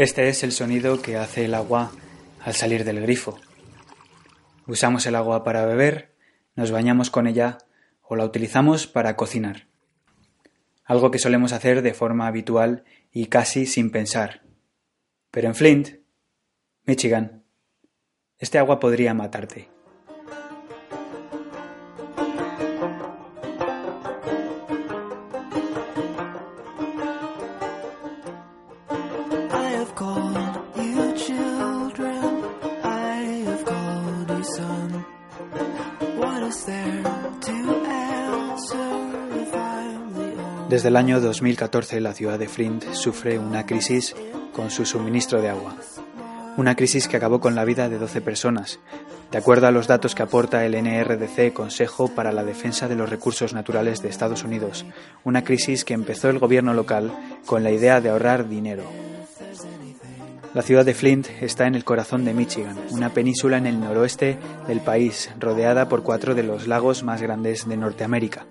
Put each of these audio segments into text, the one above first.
Este es el sonido que hace el agua al salir del grifo. Usamos el agua para beber, nos bañamos con ella o la utilizamos para cocinar. Algo que solemos hacer de forma habitual y casi sin pensar. Pero en Flint, Michigan, este agua podría matarte. Desde el año 2014 la ciudad de Flint sufre una crisis con su suministro de agua. Una crisis que acabó con la vida de 12 personas, de acuerdo a los datos que aporta el NRDC, Consejo para la Defensa de los Recursos Naturales de Estados Unidos. Una crisis que empezó el gobierno local con la idea de ahorrar dinero. La ciudad de Flint está en el corazón de Michigan, una península en el noroeste del país, rodeada por cuatro de los lagos más grandes de Norteamérica.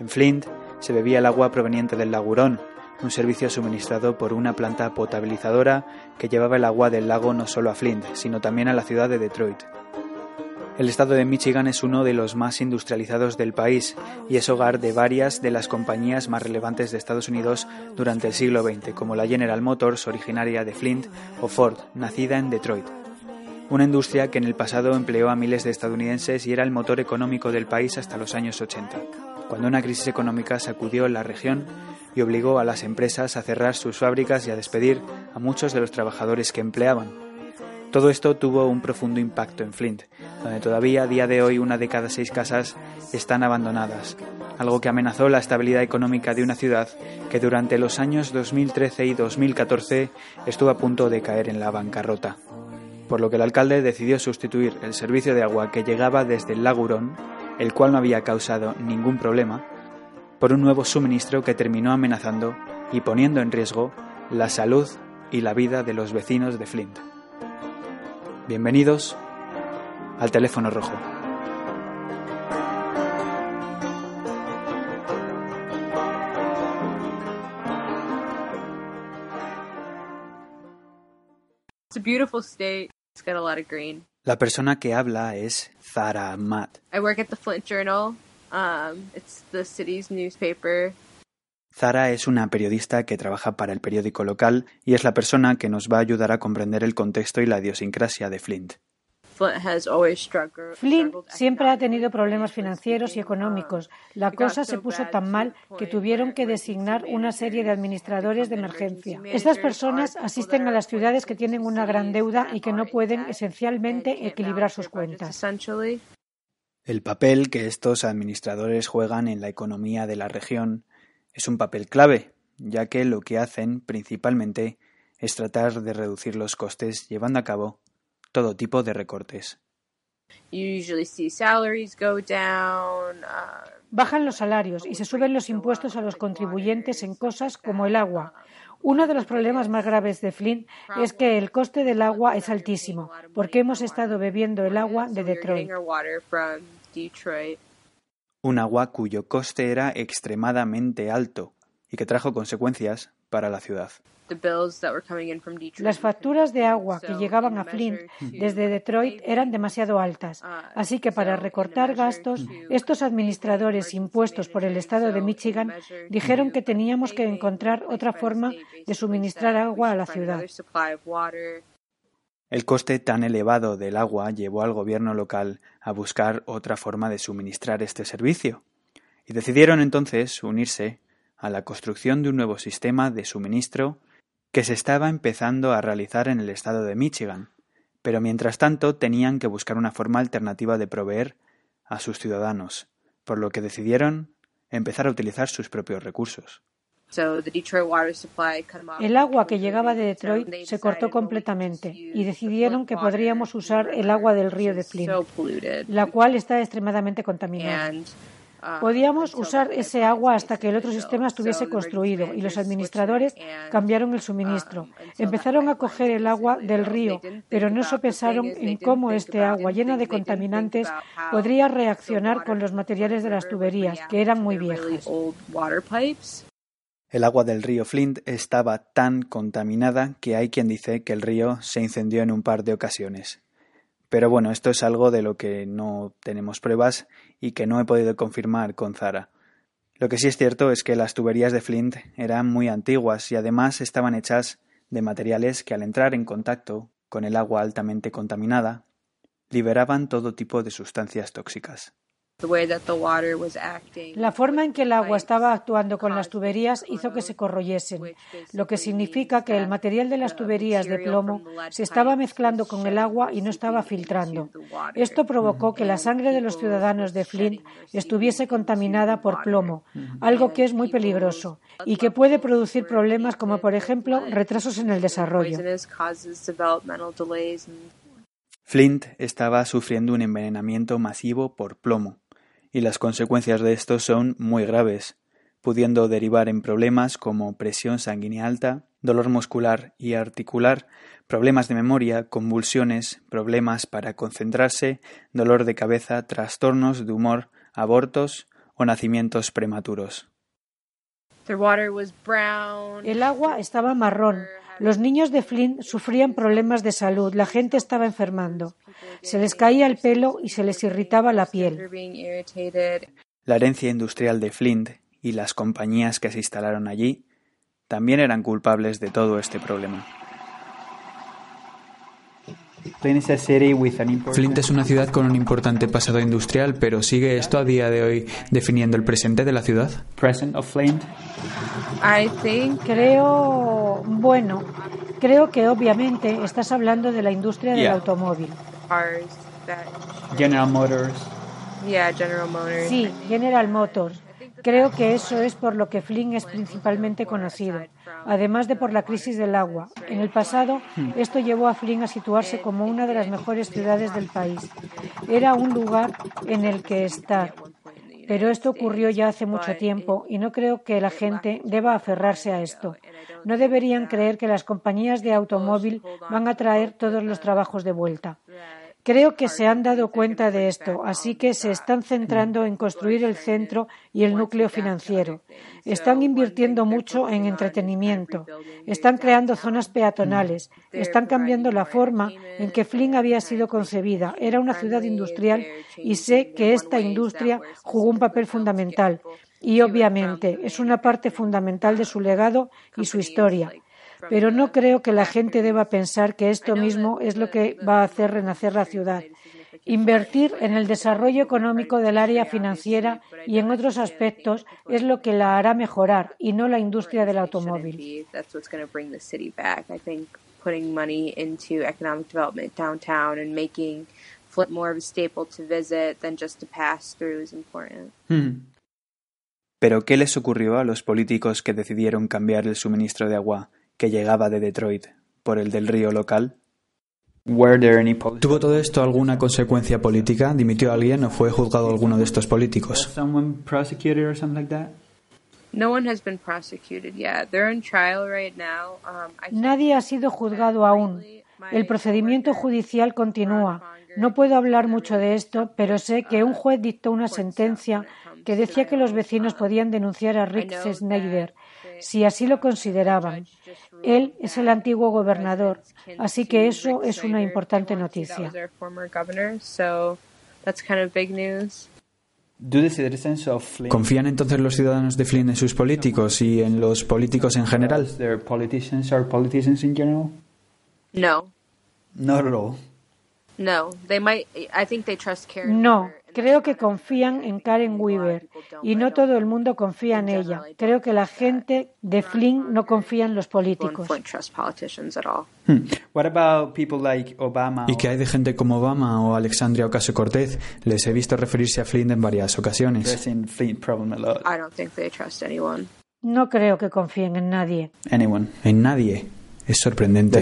En Flint se bebía el agua proveniente del lagurón, un servicio suministrado por una planta potabilizadora que llevaba el agua del lago no solo a Flint, sino también a la ciudad de Detroit. El estado de Michigan es uno de los más industrializados del país y es hogar de varias de las compañías más relevantes de Estados Unidos durante el siglo XX, como la General Motors, originaria de Flint, o Ford, nacida en Detroit. Una industria que en el pasado empleó a miles de estadounidenses y era el motor económico del país hasta los años 80 cuando una crisis económica sacudió la región y obligó a las empresas a cerrar sus fábricas y a despedir a muchos de los trabajadores que empleaban. Todo esto tuvo un profundo impacto en Flint, donde todavía a día de hoy una de cada seis casas están abandonadas, algo que amenazó la estabilidad económica de una ciudad que durante los años 2013 y 2014 estuvo a punto de caer en la bancarrota. Por lo que el alcalde decidió sustituir el servicio de agua que llegaba desde el lago el cual no había causado ningún problema, por un nuevo suministro que terminó amenazando y poniendo en riesgo la salud y la vida de los vecinos de Flint. Bienvenidos al teléfono rojo. La persona que habla es Zara Matt. I work at the Flint Journal. Um, it's the city's newspaper. Zara es una periodista que trabaja para el periódico local y es la persona que nos va a ayudar a comprender el contexto y la idiosincrasia de Flint. Flint siempre ha tenido problemas financieros y económicos. La cosa se puso tan mal que tuvieron que designar una serie de administradores de emergencia. Estas personas asisten a las ciudades que tienen una gran deuda y que no pueden esencialmente equilibrar sus cuentas. El papel que estos administradores juegan en la economía de la región es un papel clave, ya que lo que hacen principalmente es tratar de reducir los costes llevando a cabo todo tipo de recortes. Uh, Bajan los salarios y se suben los impuestos a los contribuyentes en cosas como el agua. Uno de los problemas más graves de Flint es que el coste del agua es altísimo, porque hemos estado bebiendo el agua de Detroit. Un agua cuyo coste era extremadamente alto y que trajo consecuencias para la ciudad. Las facturas de agua que llegaban a Flint desde Detroit eran demasiado altas, uh, así que para recortar gastos, estos administradores impuestos por el estado de Michigan dijeron que teníamos que encontrar otra forma de suministrar agua a la ciudad. El coste tan elevado del agua llevó al gobierno local a buscar otra forma de suministrar este servicio, y decidieron entonces unirse a la construcción de un nuevo sistema de suministro que se estaba empezando a realizar en el estado de Michigan, pero mientras tanto tenían que buscar una forma alternativa de proveer a sus ciudadanos, por lo que decidieron empezar a utilizar sus propios recursos. El agua que llegaba de Detroit se cortó completamente y decidieron que podríamos usar el agua del río de Flint, la cual está extremadamente contaminada. Podíamos usar ese agua hasta que el otro sistema estuviese construido y los administradores cambiaron el suministro. Um, Empezaron a coger el agua del río, pero no sopesaron en cómo este agua llena de contaminantes podría reaccionar con los materiales de las tuberías, que eran muy viejas. El agua del río Flint estaba tan contaminada que hay quien dice que el río se incendió en un par de ocasiones. Pero bueno, esto es algo de lo que no tenemos pruebas y que no he podido confirmar con Zara. Lo que sí es cierto es que las tuberías de Flint eran muy antiguas y además estaban hechas de materiales que al entrar en contacto con el agua altamente contaminada liberaban todo tipo de sustancias tóxicas. La forma en que el agua estaba actuando con las tuberías hizo que se corroyesen, lo que significa que el material de las tuberías de plomo se estaba mezclando con el agua y no estaba filtrando. Esto provocó que la sangre de los ciudadanos de Flint estuviese contaminada por plomo, algo que es muy peligroso y que puede producir problemas como, por ejemplo, retrasos en el desarrollo. Flint estaba sufriendo un envenenamiento masivo por plomo y las consecuencias de esto son muy graves, pudiendo derivar en problemas como presión sanguínea alta, dolor muscular y articular, problemas de memoria, convulsiones, problemas para concentrarse, dolor de cabeza, trastornos de humor, abortos o nacimientos prematuros. El agua estaba marrón, los niños de Flint sufrían problemas de salud, la gente estaba enfermando. Se les caía el pelo y se les irritaba la piel. La herencia industrial de Flint y las compañías que se instalaron allí también eran culpables de todo este problema. Flint es una ciudad con un importante pasado industrial, pero ¿sigue esto a día de hoy definiendo el presente de la ciudad? Creo, bueno, creo que obviamente estás hablando de la industria del automóvil. General Motors. Sí, General Motors. Creo que eso es por lo que Flynn es principalmente conocido, además de por la crisis del agua. En el pasado, esto llevó a Flynn a situarse como una de las mejores ciudades del país. Era un lugar en el que estar. Pero esto ocurrió ya hace mucho tiempo y no creo que la gente deba aferrarse a esto. No deberían creer que las compañías de automóvil van a traer todos los trabajos de vuelta. Creo que se han dado cuenta de esto, así que se están centrando en construir el centro y el núcleo financiero. Están invirtiendo mucho en entretenimiento. Están creando zonas peatonales. Están cambiando la forma en que Flynn había sido concebida. Era una ciudad industrial y sé que esta industria jugó un papel fundamental. Y obviamente es una parte fundamental de su legado y su historia pero no creo que la gente deba pensar que esto mismo es lo que va a hacer renacer la ciudad. Invertir en el desarrollo económico del área financiera y en otros aspectos es lo que la hará mejorar y no la industria del automóvil. Pero ¿qué les ocurrió a los políticos que decidieron cambiar el suministro de agua que llegaba de Detroit por el del río local? ¿Tuvo todo esto alguna consecuencia política? ¿Dimitió alguien o fue juzgado alguno de estos políticos? Nadie ha sido juzgado aún. El procedimiento judicial continúa. No puedo hablar mucho de esto, pero sé que un juez dictó una sentencia que decía que los vecinos podían denunciar a Rick Snyder si así lo consideraban. Él es el antiguo gobernador, así que eso es una importante noticia. ¿Confían entonces los ciudadanos de Flynn en sus políticos y en los políticos en general? No. No. No, Creo que confían en Karen Weaver y no todo el mundo confía en ella. Creo que la gente de Flynn no confía en los políticos. Hmm. ¿Y qué hay de gente como Obama o Alexandria Ocasio-Cortez? Les he visto referirse a Flynn en varias ocasiones. No creo que confíen en nadie. En nadie. Es sorprendente.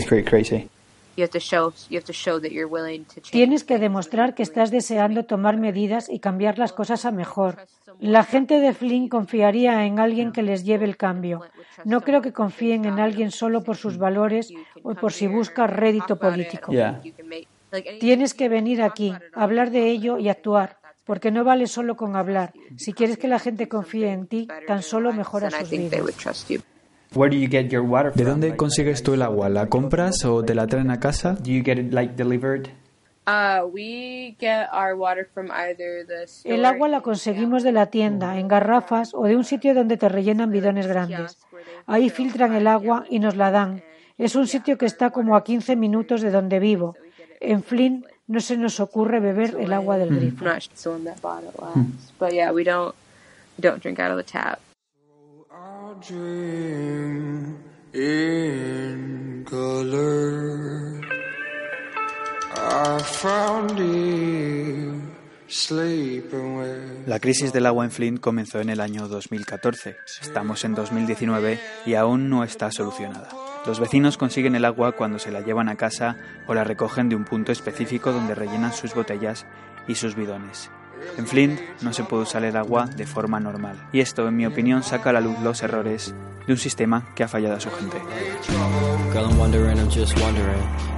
Tienes que demostrar que estás deseando tomar medidas y cambiar las cosas a mejor. La gente de Flynn confiaría en alguien que les lleve el cambio. No creo que confíen en alguien solo por sus valores o por si busca rédito político. Tienes que venir aquí, hablar de ello y actuar porque no vale solo con hablar. Si quieres que la gente confíe en ti, tan solo mejora sus vidas. ¿De dónde consigues tú el agua? ¿La compras o te la traen a casa? El agua la conseguimos de la tienda, en garrafas o de un sitio donde te rellenan bidones grandes. Ahí filtran el agua y nos la dan. Es un sitio que está como a 15 minutos de donde vivo. En Flint no se nos ocurre beber el agua del grifo. La crisis del agua en Flint comenzó en el año 2014. Estamos en 2019 y aún no está solucionada. Los vecinos consiguen el agua cuando se la llevan a casa o la recogen de un punto específico donde rellenan sus botellas y sus bidones. En Flint no se puede usar el agua de forma normal, y esto, en mi opinión, saca a la luz los errores de un sistema wondering, ha fallado a su.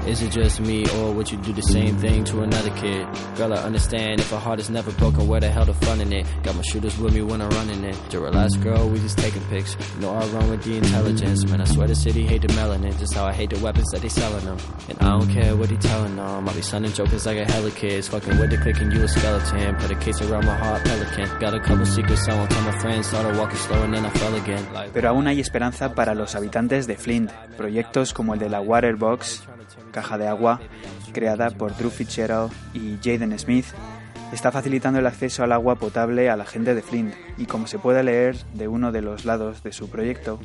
Is it just me or would you do the same thing to another kid? Girl, I understand if a heart is never broken, where the hell the fun in it? Got my shooters with me when I'm running it. To relax, girl, we just taking pics. No, I run with the intelligence. Man, I swear the city hate the melanin. Just how I hate the weapons that they selling them. And I don't care what he telling them. I be sending jokers like a hell of kid. Fucking with the click and you a skeleton. Put a case around my heart, pelican. Got a couple secrets, someone tell my friends. Started walking slow and then I fell again. Esperanza para los habitantes de Flint. Proyectos como el de la Waterbox, caja de agua, creada por Drew Fitzgerald y Jaden Smith, está facilitando el acceso al agua potable a la gente de Flint y como se puede leer de uno de los lados de su proyecto,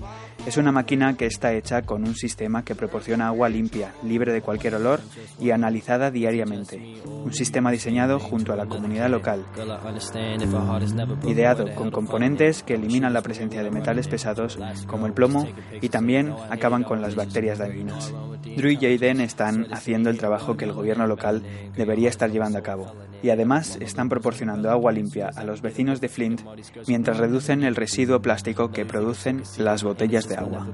es una máquina que está hecha con un sistema que proporciona agua limpia, libre de cualquier olor y analizada diariamente. Un sistema diseñado junto a la comunidad local, ideado con componentes que eliminan la presencia de metales pesados como el plomo y también acaban con las bacterias dañinas. Drew y Jaden están haciendo el trabajo que el gobierno local debería estar llevando a cabo y además están proporcionando agua limpia a los vecinos de Flint mientras reducen el residuo plástico que producen las botellas de agua.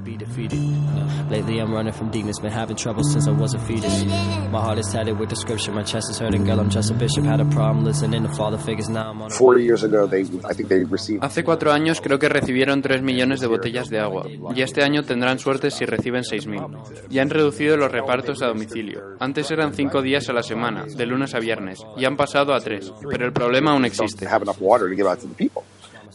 Hace cuatro años creo que recibieron 3 millones de botellas de agua y este año tendrán suerte si reciben 6.000. Ya han reducido los repartos a domicilio. Antes eran 5 días a la semana, de lunes a viernes, y han pasado a 3, pero el problema aún existe.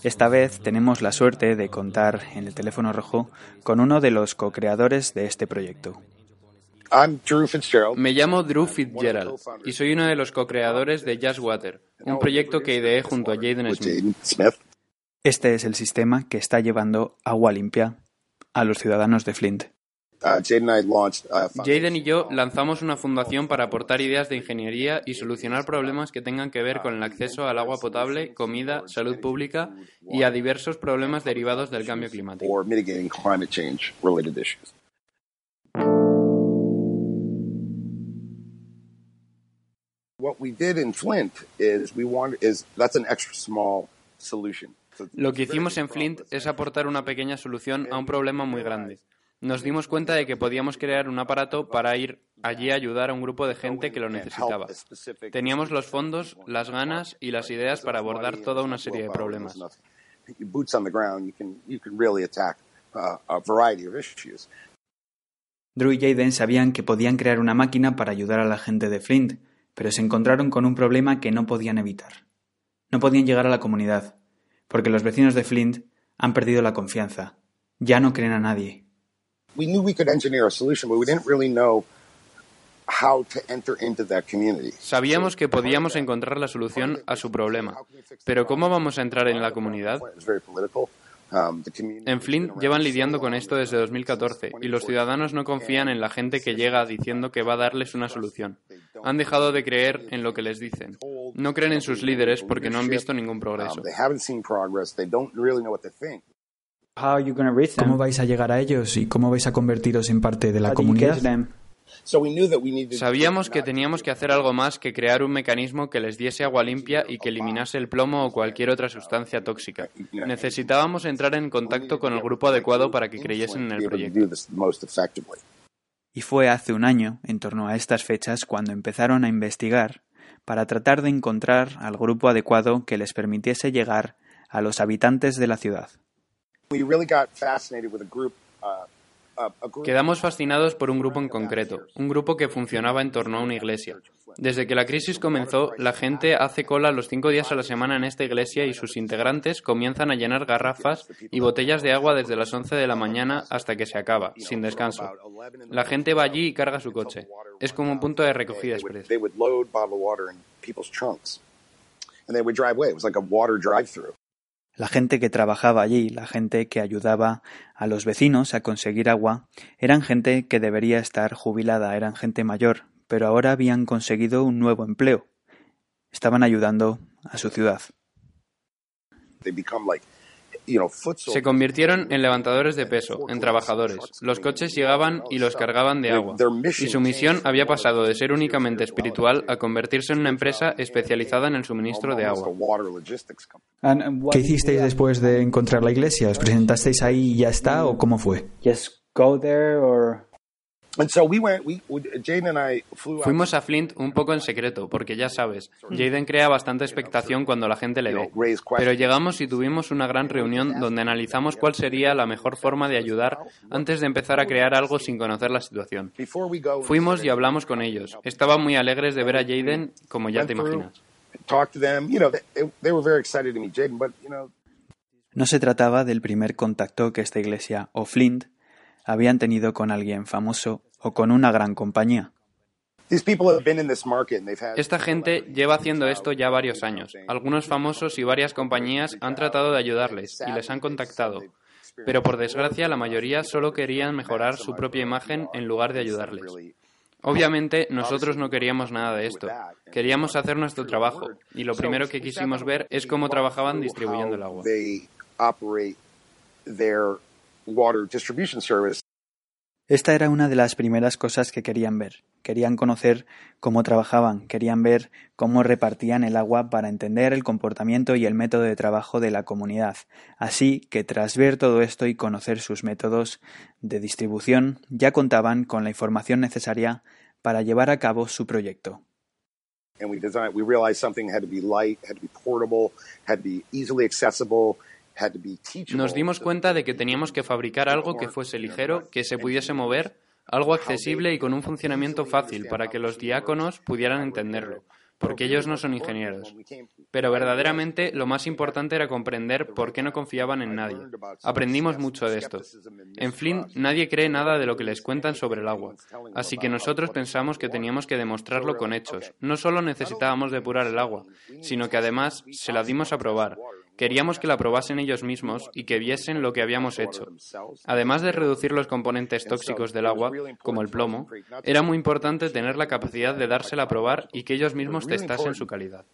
Esta vez tenemos la suerte de contar en el teléfono rojo con uno de los co-creadores de este proyecto. Me llamo Drew Fitzgerald y soy uno de los co-creadores de Just Water, un proyecto que ideé junto a Jaden Smith. Este es el sistema que está llevando agua limpia a los ciudadanos de Flint. Uh, Jaden y yo lanzamos una fundación para aportar ideas de ingeniería y solucionar problemas que tengan que ver con el acceso al agua potable, comida, salud pública y a diversos problemas derivados del cambio climático. Lo que hicimos en Flint es aportar una pequeña solución a un problema muy grande nos dimos cuenta de que podíamos crear un aparato para ir allí a ayudar a un grupo de gente que lo necesitaba. Teníamos los fondos, las ganas y las ideas para abordar toda una serie de problemas. Drew y Jaden sabían que podían crear una máquina para ayudar a la gente de Flint, pero se encontraron con un problema que no podían evitar. No podían llegar a la comunidad, porque los vecinos de Flint han perdido la confianza. Ya no creen a nadie. Sabíamos que podíamos encontrar la solución a su problema, pero ¿cómo vamos a entrar en la comunidad? Um, en Flint llevan lidiando con esto desde 2014 y los ciudadanos no confían en la gente que llega diciendo que va a darles una solución. Han dejado de creer en lo que les dicen. No creen en sus líderes porque no han visto ningún progreso. ¿Cómo vais a llegar a ellos y cómo vais a convertiros en parte de la comunidad? Sabíamos que teníamos que hacer algo más que crear un mecanismo que les diese agua limpia y que eliminase el plomo o cualquier otra sustancia tóxica. Necesitábamos entrar en contacto con el grupo adecuado para que creyesen en el proyecto. Y fue hace un año, en torno a estas fechas, cuando empezaron a investigar para tratar de encontrar al grupo adecuado que les permitiese llegar a los habitantes de la ciudad. Quedamos fascinados por un grupo en concreto, un grupo que funcionaba en torno a una iglesia. Desde que la crisis comenzó, la gente hace cola los cinco días a la semana en esta iglesia y sus integrantes comienzan a llenar garrafas y botellas de agua desde las 11 de la mañana hasta que se acaba, sin descanso. La gente va allí y carga su coche. Es como un punto de recogida express. La gente que trabajaba allí, la gente que ayudaba a los vecinos a conseguir agua, eran gente que debería estar jubilada, eran gente mayor, pero ahora habían conseguido un nuevo empleo. Estaban ayudando a su ciudad. Se convirtieron en levantadores de peso, en trabajadores. Los coches llegaban y los cargaban de agua. Y su misión había pasado de ser únicamente espiritual a convertirse en una empresa especializada en el suministro de agua. ¿Qué hicisteis después de encontrar la iglesia? ¿Os presentasteis ahí y ya está o cómo fue? Fuimos a Flint un poco en secreto, porque ya sabes, Jaden crea bastante expectación cuando la gente le ve. Pero llegamos y tuvimos una gran reunión donde analizamos cuál sería la mejor forma de ayudar antes de empezar a crear algo sin conocer la situación. Fuimos y hablamos con ellos. Estaban muy alegres de ver a Jaden, como ya te imaginas. No se trataba del primer contacto que esta iglesia o Flint habían tenido con alguien famoso o con una gran compañía. Esta gente lleva haciendo esto ya varios años. Algunos famosos y varias compañías han tratado de ayudarles y les han contactado. Pero por desgracia la mayoría solo querían mejorar su propia imagen en lugar de ayudarles. Obviamente nosotros no queríamos nada de esto. Queríamos hacer nuestro trabajo y lo primero que quisimos ver es cómo trabajaban distribuyendo el agua. Esta era una de las primeras cosas que querían ver. Querían conocer cómo trabajaban, querían ver cómo repartían el agua para entender el comportamiento y el método de trabajo de la comunidad. Así que tras ver todo esto y conocer sus métodos de distribución, ya contaban con la información necesaria para llevar a cabo su proyecto. Nos dimos cuenta de que teníamos que fabricar algo que fuese ligero, que se pudiese mover, algo accesible y con un funcionamiento fácil para que los diáconos pudieran entenderlo, porque ellos no son ingenieros. Pero verdaderamente lo más importante era comprender por qué no confiaban en nadie. Aprendimos mucho de esto. En Flint nadie cree nada de lo que les cuentan sobre el agua, así que nosotros pensamos que teníamos que demostrarlo con hechos. No solo necesitábamos depurar el agua, sino que además se la dimos a probar Queríamos que la probasen ellos mismos y que viesen lo que habíamos hecho. Además de reducir los componentes tóxicos del agua, como el plomo, era muy importante tener la capacidad de dársela a probar y que ellos mismos testasen su calidad.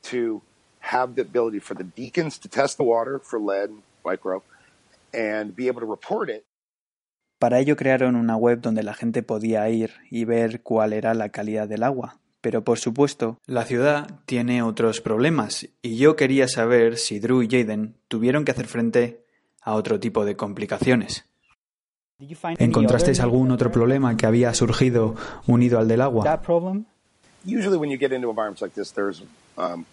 Para ello crearon una web donde la gente podía ir y ver cuál era la calidad del agua, pero por supuesto, la ciudad tiene otros problemas y yo quería saber si Drew y Jaden tuvieron que hacer frente a otro tipo de complicaciones. ¿Encontrasteis algún otro problema que había surgido unido al del agua? Um,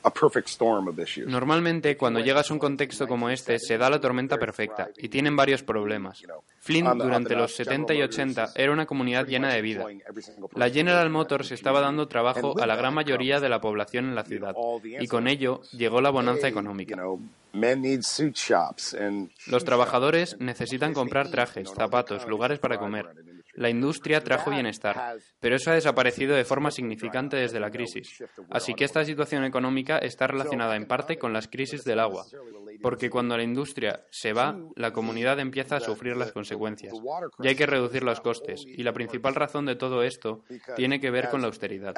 Normalmente, cuando llegas a un contexto como este, se da la tormenta perfecta y tienen varios problemas. Flint, durante los 70 y 80, era una comunidad llena de vida. La General Motors estaba dando trabajo a la gran mayoría de la población en la ciudad y con ello llegó la bonanza económica. Los trabajadores necesitan comprar trajes, zapatos, lugares para comer. La industria trajo bienestar, pero eso ha desaparecido de forma significante desde la crisis. Así que esta situación económica está relacionada en parte con las crisis del agua, porque cuando la industria se va, la comunidad empieza a sufrir las consecuencias y hay que reducir los costes. Y la principal razón de todo esto tiene que ver con la austeridad.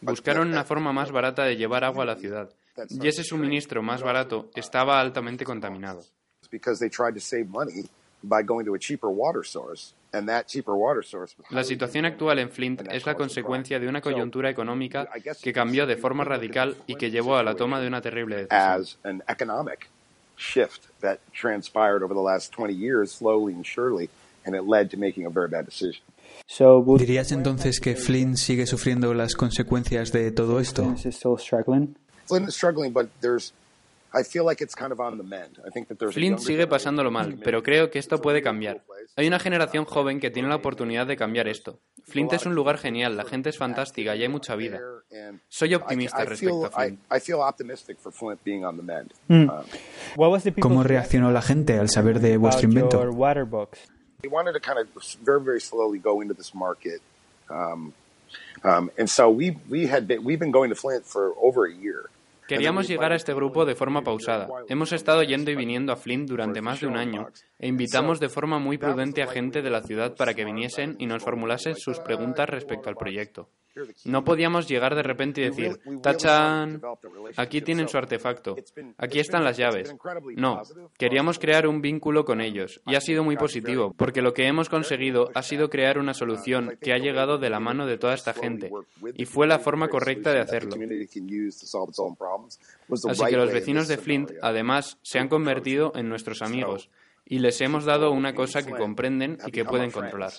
Buscaron una forma más barata de llevar agua a la ciudad, y ese suministro más barato estaba altamente contaminado. La situación actual en Flint es la consecuencia de una coyuntura económica que cambió de forma radical y que llevó a la toma de una terrible decisión. ¿Dirías entonces que Flynn sigue sufriendo las consecuencias de todo esto? Flint sigue pasándolo mal, pero creo que esto puede cambiar. Hay una generación joven que tiene la oportunidad de cambiar esto. Flint es un lugar genial, la gente es fantástica y hay mucha vida. Soy optimista respecto a Flint. Mm. ¿Cómo reaccionó la gente al saber de vuestro invento? Queríamos llegar a este grupo de forma pausada. Hemos estado yendo y viniendo a Flint durante más de un año e invitamos de forma muy prudente a gente de la ciudad para que viniesen y nos formulasen sus preguntas respecto al proyecto. No podíamos llegar de repente y decir, tachan, aquí tienen su artefacto, aquí están las llaves. No, queríamos crear un vínculo con ellos y ha sido muy positivo, porque lo que hemos conseguido ha sido crear una solución que ha llegado de la mano de toda esta gente y fue la forma correcta de hacerlo. Así que los vecinos de Flint, además, se han convertido en nuestros amigos y les hemos dado una cosa que comprenden y que pueden controlar.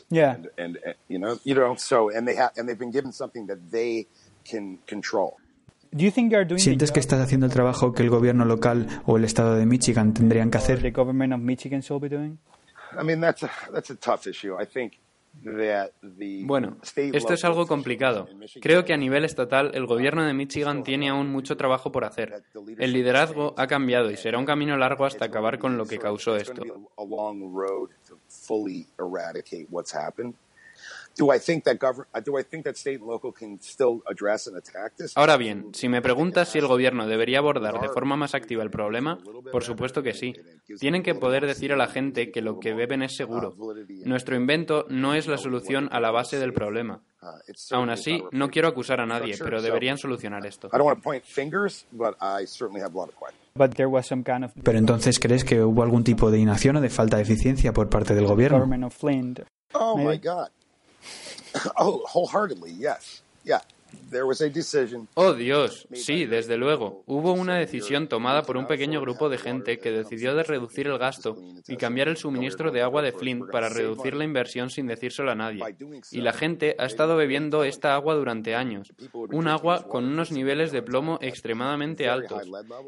¿Sientes que estás haciendo el trabajo que el gobierno local o el estado de Michigan tendrían que hacer? Bueno, esto es algo complicado. Creo que a nivel estatal el gobierno de Michigan tiene aún mucho trabajo por hacer. El liderazgo ha cambiado y será un camino largo hasta acabar con lo que causó esto. Ahora bien, si me preguntas si el gobierno debería abordar de forma más activa el problema, por supuesto que sí. Tienen que poder decir a la gente que lo que beben es seguro. Nuestro invento no es la solución a la base del problema. Aún así, no quiero acusar a nadie, pero deberían solucionar esto. Pero entonces, ¿crees que hubo algún tipo de inacción o de falta de eficiencia por parte del gobierno? Oh my God. oh, wholeheartedly, yes. Yeah. Oh Dios, sí, desde luego. Hubo una decisión tomada por un pequeño grupo de gente que decidió de reducir el gasto y cambiar el suministro de agua de Flint para reducir la inversión sin decírselo a nadie. Y la gente ha estado bebiendo esta agua durante años. Un agua con unos niveles de plomo extremadamente altos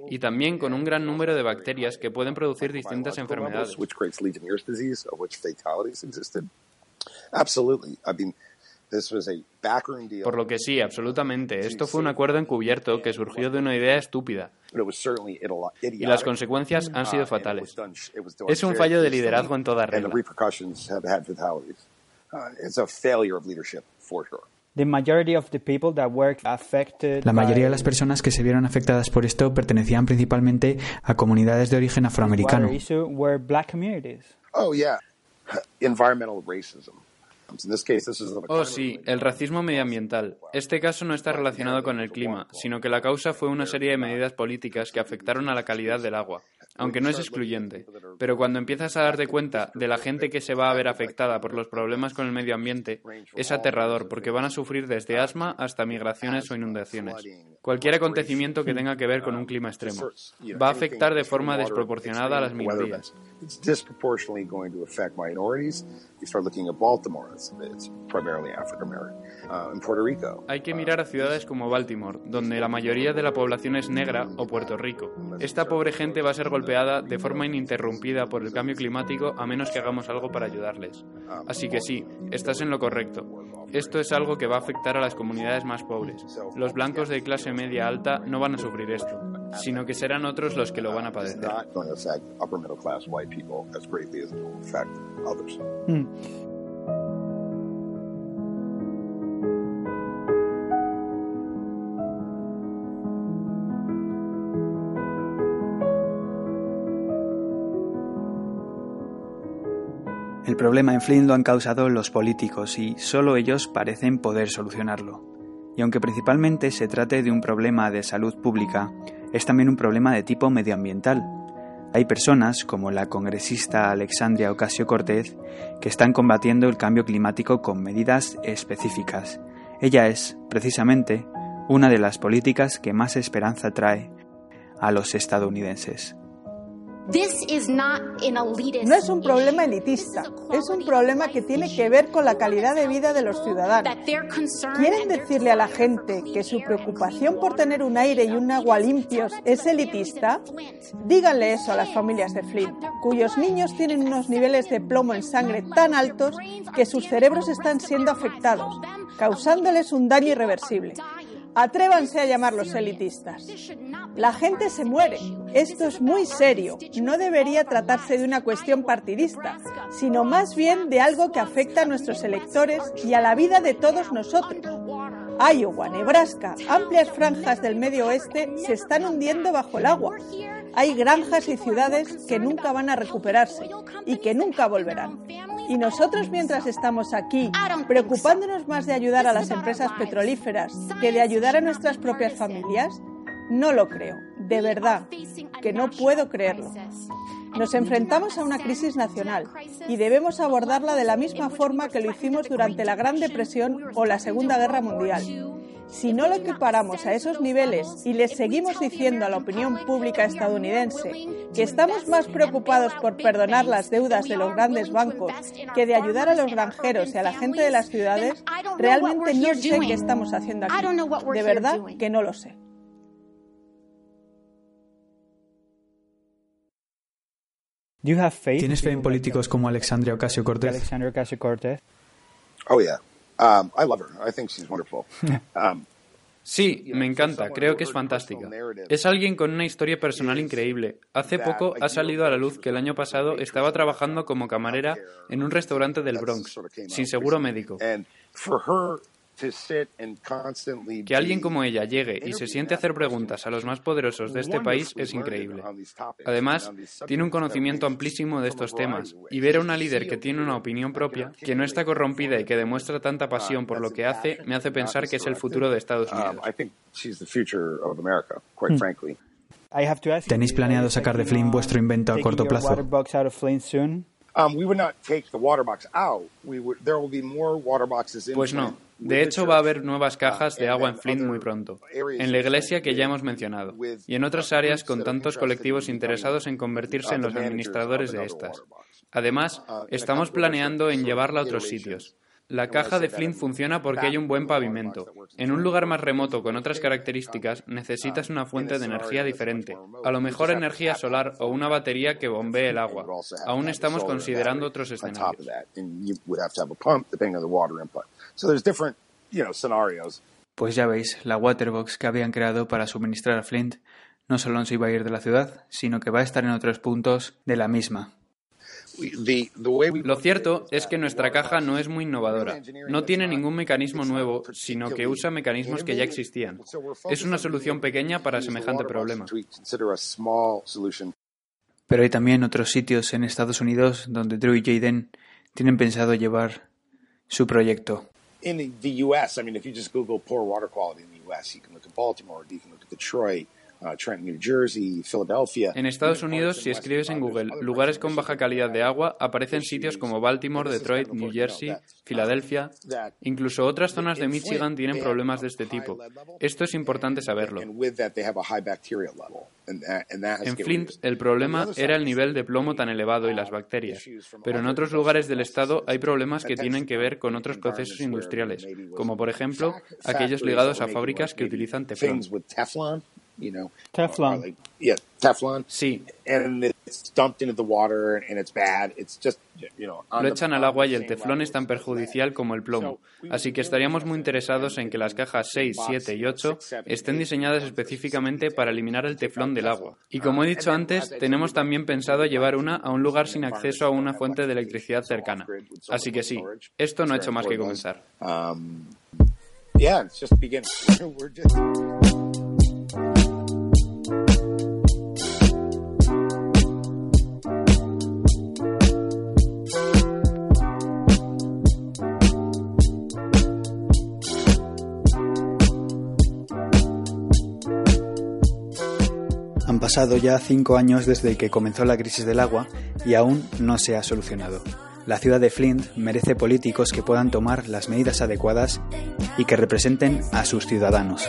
y también con un gran número de bacterias que pueden producir distintas enfermedades. Por lo que sí, absolutamente. Esto fue un acuerdo encubierto que surgió de una idea estúpida. Y las consecuencias han sido uh, fatales. Es un fallo de liderazgo en toda regla. La mayoría de las personas que se vieron afectadas por esto pertenecían principalmente a comunidades de origen afroamericano. Oh, yeah. Environmental racism. Oh, sí, el racismo medioambiental. Este caso no está relacionado con el clima, sino que la causa fue una serie de medidas políticas que afectaron a la calidad del agua, aunque no es excluyente. Pero cuando empiezas a darte cuenta de la gente que se va a ver afectada por los problemas con el medio ambiente, es aterrador porque van a sufrir desde asma hasta migraciones o inundaciones. Cualquier acontecimiento que tenga que ver con un clima extremo va a afectar de forma desproporcionada a las minorías. Hay que mirar a ciudades como Baltimore, donde la mayoría de la población es negra, o Puerto Rico. Esta pobre gente va a ser golpeada de forma ininterrumpida por el cambio climático a menos que hagamos algo para ayudarles. Así que sí, estás en lo correcto. Esto es algo que va a afectar a las comunidades más pobres. Los blancos de clase media alta no van a sufrir esto, sino que serán otros los que lo van a padecer. Problema en Flint lo han causado los políticos y solo ellos parecen poder solucionarlo. Y aunque principalmente se trate de un problema de salud pública, es también un problema de tipo medioambiental. Hay personas, como la congresista Alexandria Ocasio Cortez, que están combatiendo el cambio climático con medidas específicas. Ella es, precisamente, una de las políticas que más esperanza trae a los estadounidenses. No es un problema elitista, es un problema que tiene que ver con la calidad de vida de los ciudadanos. ¿Quieren decirle a la gente que su preocupación por tener un aire y un agua limpios es elitista? Díganle eso a las familias de Flint, cuyos niños tienen unos niveles de plomo en sangre tan altos que sus cerebros están siendo afectados, causándoles un daño irreversible. Atrévanse a llamarlos elitistas. La gente se muere. Esto es muy serio. No debería tratarse de una cuestión partidista, sino más bien de algo que afecta a nuestros electores y a la vida de todos nosotros. Iowa, Nebraska, amplias franjas del medio oeste se están hundiendo bajo el agua. Hay granjas y ciudades que nunca van a recuperarse y que nunca volverán. Y nosotros mientras estamos aquí, preocupándonos más de ayudar a las empresas petrolíferas que de ayudar a nuestras propias familias, no lo creo, de verdad, que no puedo creerlo. Nos enfrentamos a una crisis nacional y debemos abordarla de la misma forma que lo hicimos durante la Gran Depresión o la Segunda Guerra Mundial si no lo equiparamos a esos niveles y les seguimos diciendo a la opinión pública estadounidense que estamos más preocupados por perdonar las deudas de los grandes bancos que de ayudar a los granjeros y a la gente de las ciudades, realmente no sé qué estamos haciendo aquí. De verdad que no lo sé. ¿Tienes fe en políticos como Alexandria Ocasio-Cortez? Oh yeah. Um, I love her. I think she's wonderful. Um, sí, me encanta, creo que es fantástica. Es alguien con una historia personal increíble. Hace poco ha salido a la luz que el año pasado estaba trabajando como camarera en un restaurante del Bronx, sin seguro médico. Que alguien como ella llegue y se siente a hacer preguntas a los más poderosos de este país es increíble. Además, tiene un conocimiento amplísimo de estos temas y ver a una líder que tiene una opinión propia, que no está corrompida y que demuestra tanta pasión por lo que hace, me hace pensar que es el futuro de Estados Unidos. ¿Tenéis planeado sacar de Flynn vuestro invento a corto plazo? Pues no. De hecho, va a haber nuevas cajas de agua en Flint muy pronto, en la iglesia que ya hemos mencionado, y en otras áreas con tantos colectivos interesados en convertirse en los administradores de estas. Además, estamos planeando en llevarla a otros sitios. La caja de Flint funciona porque hay un buen pavimento. En un lugar más remoto con otras características necesitas una fuente de energía diferente. A lo mejor energía solar o una batería que bombee el agua. Aún estamos considerando otros escenarios. Pues ya veis, la Waterbox que habían creado para suministrar a Flint no solo se iba a ir de la ciudad, sino que va a estar en otros puntos de la misma. Lo cierto es que nuestra caja no es muy innovadora. No tiene ningún mecanismo nuevo, sino que usa mecanismos que ya existían. Es una solución pequeña para semejante problema. Pero hay también otros sitios en Estados Unidos donde Drew y Jaden tienen pensado llevar su proyecto. in the U.S., I mean, if you just Google poor water quality in the U.S., you can look at Baltimore, you can look at Detroit, en Estados Unidos, si escribes en Google lugares con baja calidad de agua, aparecen sitios como Baltimore, Detroit, New Jersey, Filadelfia. Incluso otras zonas de Michigan tienen problemas de este tipo. Esto es importante saberlo. En Flint, el problema era el nivel de plomo tan elevado y las bacterias. Pero en otros lugares del estado hay problemas que tienen que ver con otros procesos industriales, como por ejemplo aquellos ligados a fábricas que utilizan teflón. You know, Teflon. Like, yeah, Teflon. Sí. And it's dumped into the water and it's bad. It's just, you know, Lo echan al agua y el teflón es tan perjudicial como el plomo. Así que estaríamos muy interesados en que las cajas 6, 7 y 8 estén diseñadas específicamente para eliminar el teflón del agua. Y como he dicho antes, tenemos también pensado llevar una a un lugar sin acceso a una fuente de electricidad cercana. Así que sí, esto no ha hecho más que comenzar. Um, yeah, it's just beginning. We're just... pasado ya cinco años desde que comenzó la crisis del agua y aún no se ha solucionado. La ciudad de Flint merece políticos que puedan tomar las medidas adecuadas y que representen a sus ciudadanos.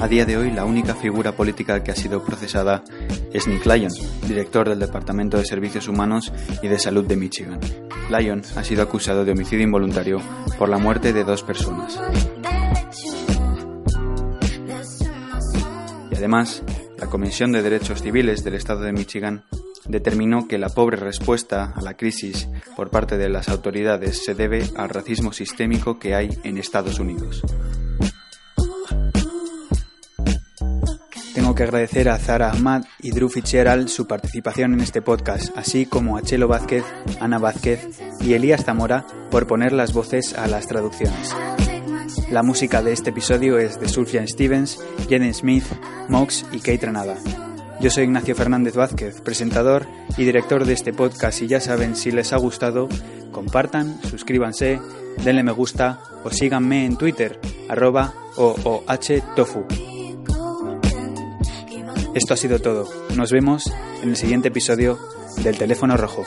A día de hoy, la única figura política que ha sido procesada es Nick Lyon, director del Departamento de Servicios Humanos y de Salud de Michigan. Lyon ha sido acusado de homicidio involuntario por la muerte de dos personas. Y además, la Comisión de Derechos Civiles del Estado de Michigan determinó que la pobre respuesta a la crisis por parte de las autoridades se debe al racismo sistémico que hay en Estados Unidos. Agradecer a Zara Ahmad y Drew Fitzgerald su participación en este podcast, así como a Chelo Vázquez, Ana Vázquez y Elías Zamora por poner las voces a las traducciones. La música de este episodio es de Sufjan Stevens, Jaden Smith, Mox y Kate Renada. Yo soy Ignacio Fernández Vázquez, presentador y director de este podcast y ya saben, si les ha gustado, compartan, suscríbanse, denle me gusta o síganme en Twitter, arroba tofu. Esto ha sido todo. Nos vemos en el siguiente episodio del Teléfono Rojo.